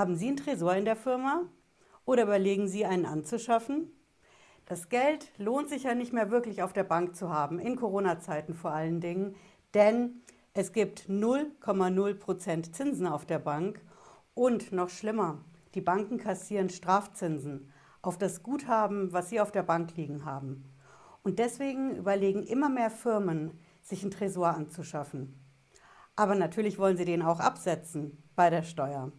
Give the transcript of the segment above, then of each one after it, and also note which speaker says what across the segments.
Speaker 1: Haben Sie einen Tresor in der Firma oder überlegen Sie, einen anzuschaffen? Das Geld lohnt sich ja nicht mehr wirklich auf der Bank zu haben, in Corona-Zeiten vor allen Dingen, denn es gibt 0,0% Zinsen auf der Bank und noch schlimmer, die Banken kassieren Strafzinsen auf das Guthaben, was sie auf der Bank liegen haben. Und deswegen überlegen immer mehr Firmen, sich einen Tresor anzuschaffen. Aber natürlich wollen sie den auch absetzen bei der Steuer.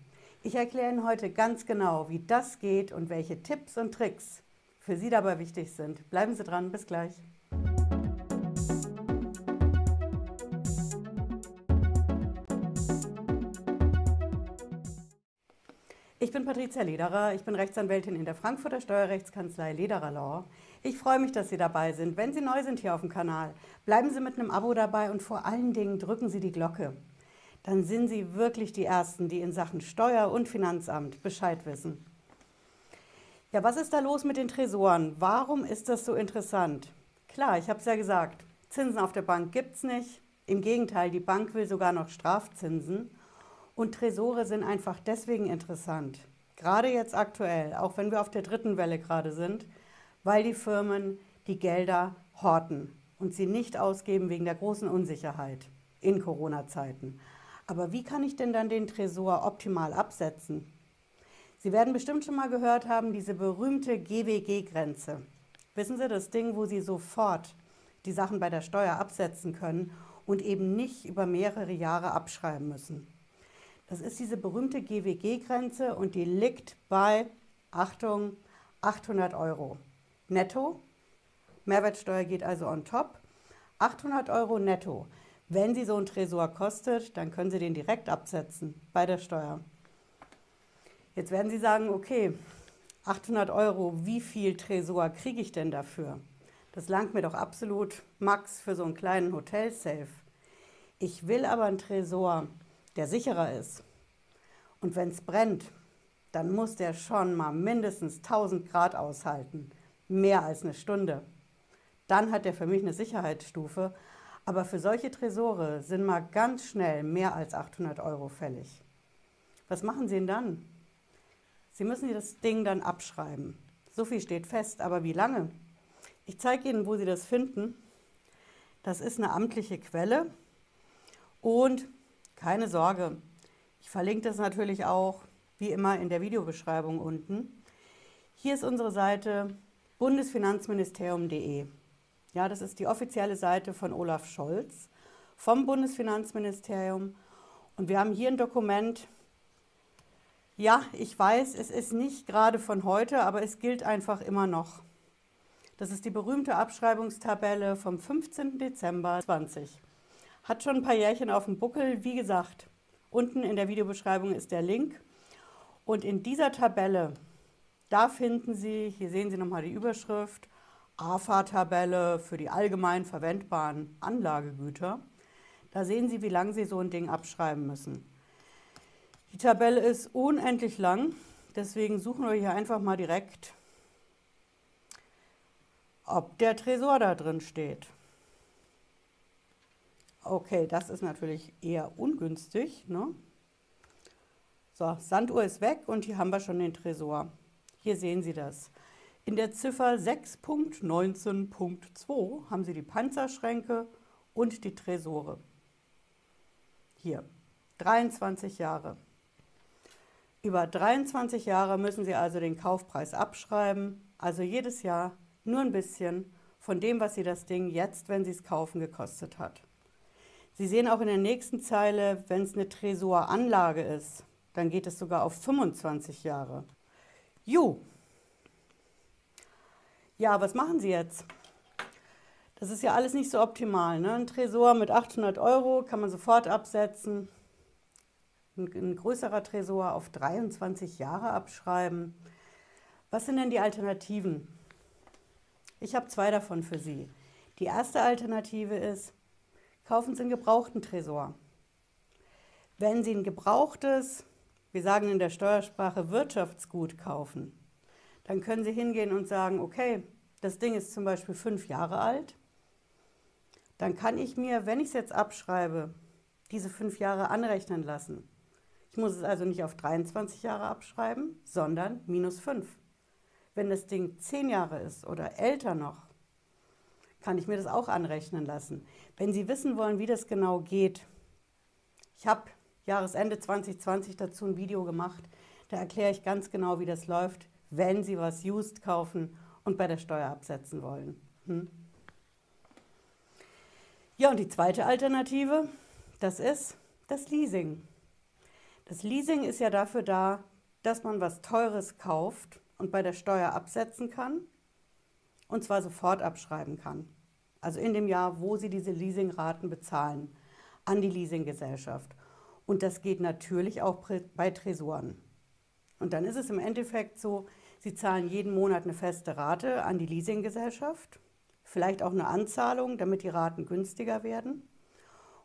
Speaker 1: Ich erkläre Ihnen heute ganz genau, wie das geht und welche Tipps und Tricks für Sie dabei wichtig sind. Bleiben Sie dran, bis gleich. Ich bin Patricia Lederer, ich bin Rechtsanwältin in der Frankfurter Steuerrechtskanzlei Lederer Law. Ich freue mich, dass Sie dabei sind. Wenn Sie neu sind hier auf dem Kanal, bleiben Sie mit einem Abo dabei und vor allen Dingen drücken Sie die Glocke. Dann sind Sie wirklich die Ersten, die in Sachen Steuer- und Finanzamt Bescheid wissen. Ja, was ist da los mit den Tresoren? Warum ist das so interessant? Klar, ich habe es ja gesagt, Zinsen auf der Bank gibt es nicht. Im Gegenteil, die Bank will sogar noch Strafzinsen. Und Tresore sind einfach deswegen interessant, gerade jetzt aktuell, auch wenn wir auf der dritten Welle gerade sind, weil die Firmen die Gelder horten und sie nicht ausgeben wegen der großen Unsicherheit in Corona-Zeiten. Aber wie kann ich denn dann den Tresor optimal absetzen? Sie werden bestimmt schon mal gehört haben, diese berühmte GWG-Grenze. Wissen Sie, das Ding, wo Sie sofort die Sachen bei der Steuer absetzen können und eben nicht über mehrere Jahre abschreiben müssen. Das ist diese berühmte GWG-Grenze und die liegt bei, Achtung, 800 Euro netto. Mehrwertsteuer geht also on top. 800 Euro netto. Wenn Sie so einen Tresor kostet, dann können Sie den direkt absetzen bei der Steuer. Jetzt werden Sie sagen, okay, 800 Euro, wie viel Tresor kriege ich denn dafür? Das langt mir doch absolut max für so einen kleinen Hotelsafe. Ich will aber einen Tresor, der sicherer ist. Und wenn es brennt, dann muss der schon mal mindestens 1000 Grad aushalten. Mehr als eine Stunde. Dann hat der für mich eine Sicherheitsstufe. Aber für solche Tresore sind mal ganz schnell mehr als 800 Euro fällig. Was machen Sie denn dann? Sie müssen das Ding dann abschreiben. So viel steht fest, aber wie lange? Ich zeige Ihnen, wo Sie das finden. Das ist eine amtliche Quelle und keine Sorge, ich verlinke das natürlich auch, wie immer, in der Videobeschreibung unten. Hier ist unsere Seite bundesfinanzministerium.de. Ja, das ist die offizielle Seite von Olaf Scholz vom Bundesfinanzministerium. Und wir haben hier ein Dokument. Ja, ich weiß, es ist nicht gerade von heute, aber es gilt einfach immer noch. Das ist die berühmte Abschreibungstabelle vom 15. Dezember 2020. Hat schon ein paar Jährchen auf dem Buckel. Wie gesagt, unten in der Videobeschreibung ist der Link. Und in dieser Tabelle, da finden Sie, hier sehen Sie nochmal die Überschrift, AFA-Tabelle für die allgemein verwendbaren Anlagegüter. Da sehen Sie, wie lange Sie so ein Ding abschreiben müssen. Die Tabelle ist unendlich lang, deswegen suchen wir hier einfach mal direkt, ob der Tresor da drin steht. Okay, das ist natürlich eher ungünstig. Ne? So, Sanduhr ist weg und hier haben wir schon den Tresor. Hier sehen Sie das. In der Ziffer 6.19.2 haben Sie die Panzerschränke und die Tresore. Hier, 23 Jahre. Über 23 Jahre müssen Sie also den Kaufpreis abschreiben, also jedes Jahr nur ein bisschen von dem, was Sie das Ding jetzt, wenn Sie es kaufen, gekostet hat. Sie sehen auch in der nächsten Zeile, wenn es eine Tresoranlage ist, dann geht es sogar auf 25 Jahre. Ju. Ja, was machen Sie jetzt? Das ist ja alles nicht so optimal. Ne? Ein Tresor mit 800 Euro kann man sofort absetzen. Ein, ein größerer Tresor auf 23 Jahre abschreiben. Was sind denn die Alternativen? Ich habe zwei davon für Sie. Die erste Alternative ist, kaufen Sie einen gebrauchten Tresor. Wenn Sie ein gebrauchtes, wir sagen in der Steuersprache Wirtschaftsgut kaufen, dann können Sie hingehen und sagen, okay, das Ding ist zum Beispiel fünf Jahre alt, dann kann ich mir, wenn ich es jetzt abschreibe, diese fünf Jahre anrechnen lassen. Ich muss es also nicht auf 23 Jahre abschreiben, sondern minus 5. Wenn das Ding 10 Jahre ist oder älter noch, kann ich mir das auch anrechnen lassen. Wenn Sie wissen wollen, wie das genau geht, ich habe Jahresende 2020 dazu ein Video gemacht, da erkläre ich ganz genau, wie das läuft, wenn Sie was used kaufen und bei der Steuer absetzen wollen. Hm? Ja, und die zweite Alternative, das ist das Leasing. Das Leasing ist ja dafür da, dass man was Teures kauft und bei der Steuer absetzen kann und zwar sofort abschreiben kann. Also in dem Jahr, wo Sie diese Leasingraten bezahlen an die Leasinggesellschaft. Und das geht natürlich auch bei Tresoren. Und dann ist es im Endeffekt so, Sie zahlen jeden Monat eine feste Rate an die Leasinggesellschaft, vielleicht auch eine Anzahlung, damit die Raten günstiger werden.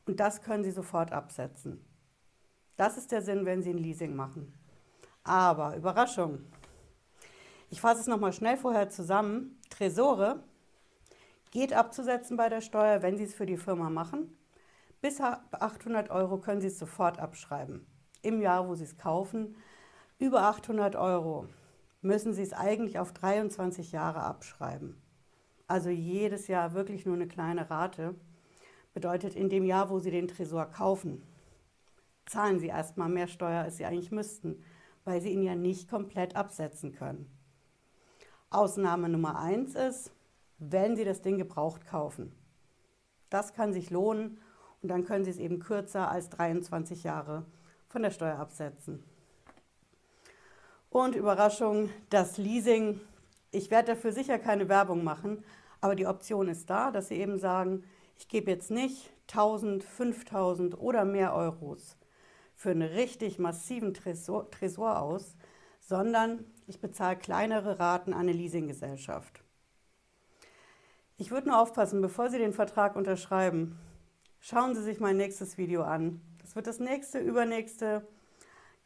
Speaker 1: Und das können Sie sofort absetzen. Das ist der Sinn, wenn Sie ein Leasing machen. Aber Überraschung. Ich fasse es nochmal schnell vorher zusammen. Tresore geht abzusetzen bei der Steuer, wenn Sie es für die Firma machen. Bis 800 Euro können Sie es sofort abschreiben. Im Jahr, wo Sie es kaufen, über 800 Euro müssen Sie es eigentlich auf 23 Jahre abschreiben. Also jedes Jahr wirklich nur eine kleine Rate. Bedeutet, in dem Jahr, wo Sie den Tresor kaufen, zahlen Sie erstmal mehr Steuer, als Sie eigentlich müssten, weil Sie ihn ja nicht komplett absetzen können. Ausnahme Nummer eins ist, wenn Sie das Ding gebraucht kaufen. Das kann sich lohnen und dann können Sie es eben kürzer als 23 Jahre von der Steuer absetzen. Und Überraschung, das Leasing. Ich werde dafür sicher keine Werbung machen, aber die Option ist da, dass Sie eben sagen, ich gebe jetzt nicht 1000, 5000 oder mehr Euros für einen richtig massiven Tresor, Tresor aus, sondern ich bezahle kleinere Raten an eine Leasinggesellschaft. Ich würde nur aufpassen, bevor Sie den Vertrag unterschreiben, schauen Sie sich mein nächstes Video an. Das wird das nächste, übernächste,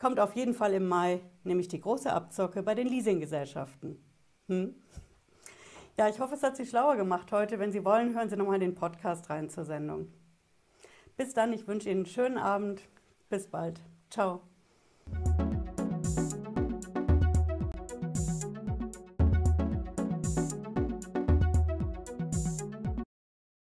Speaker 1: kommt auf jeden Fall im Mai, nämlich die große Abzocke bei den Leasinggesellschaften. Hm? Ja, ich hoffe, es hat Sie schlauer gemacht heute. Wenn Sie wollen, hören Sie nochmal den Podcast rein zur Sendung. Bis dann, ich wünsche Ihnen einen schönen Abend. Bis bald. Ciao.